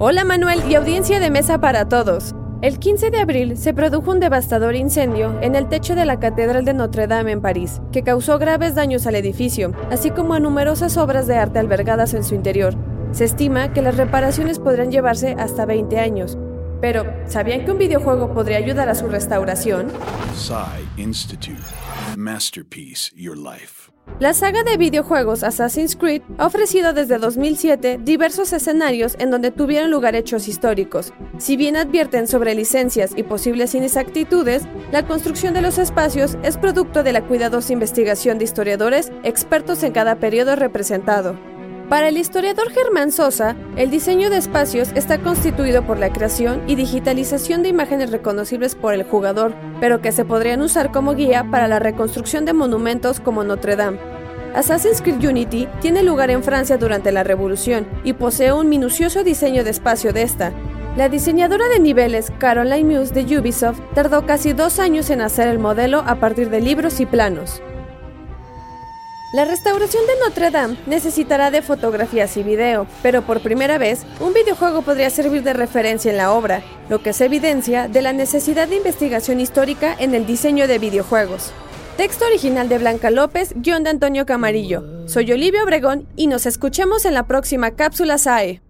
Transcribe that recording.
Hola Manuel y audiencia de mesa para todos. El 15 de abril se produjo un devastador incendio en el techo de la Catedral de Notre Dame en París, que causó graves daños al edificio, así como a numerosas obras de arte albergadas en su interior. Se estima que las reparaciones podrán llevarse hasta 20 años. Pero, ¿sabían que un videojuego podría ayudar a su restauración? Institute. Masterpiece. La saga de videojuegos Assassin's Creed ha ofrecido desde 2007 diversos escenarios en donde tuvieron lugar hechos históricos. Si bien advierten sobre licencias y posibles inexactitudes, la construcción de los espacios es producto de la cuidadosa investigación de historiadores expertos en cada periodo representado. Para el historiador Germán Sosa, el diseño de espacios está constituido por la creación y digitalización de imágenes reconocibles por el jugador, pero que se podrían usar como guía para la reconstrucción de monumentos como Notre Dame. Assassin's Creed Unity tiene lugar en Francia durante la Revolución y posee un minucioso diseño de espacio de esta. La diseñadora de niveles Caroline Muse de Ubisoft tardó casi dos años en hacer el modelo a partir de libros y planos. La restauración de Notre Dame necesitará de fotografías y video, pero por primera vez, un videojuego podría servir de referencia en la obra, lo que se evidencia de la necesidad de investigación histórica en el diseño de videojuegos. Texto original de Blanca López, guion de Antonio Camarillo. Soy Olivia Obregón y nos escuchamos en la próxima cápsula SAE.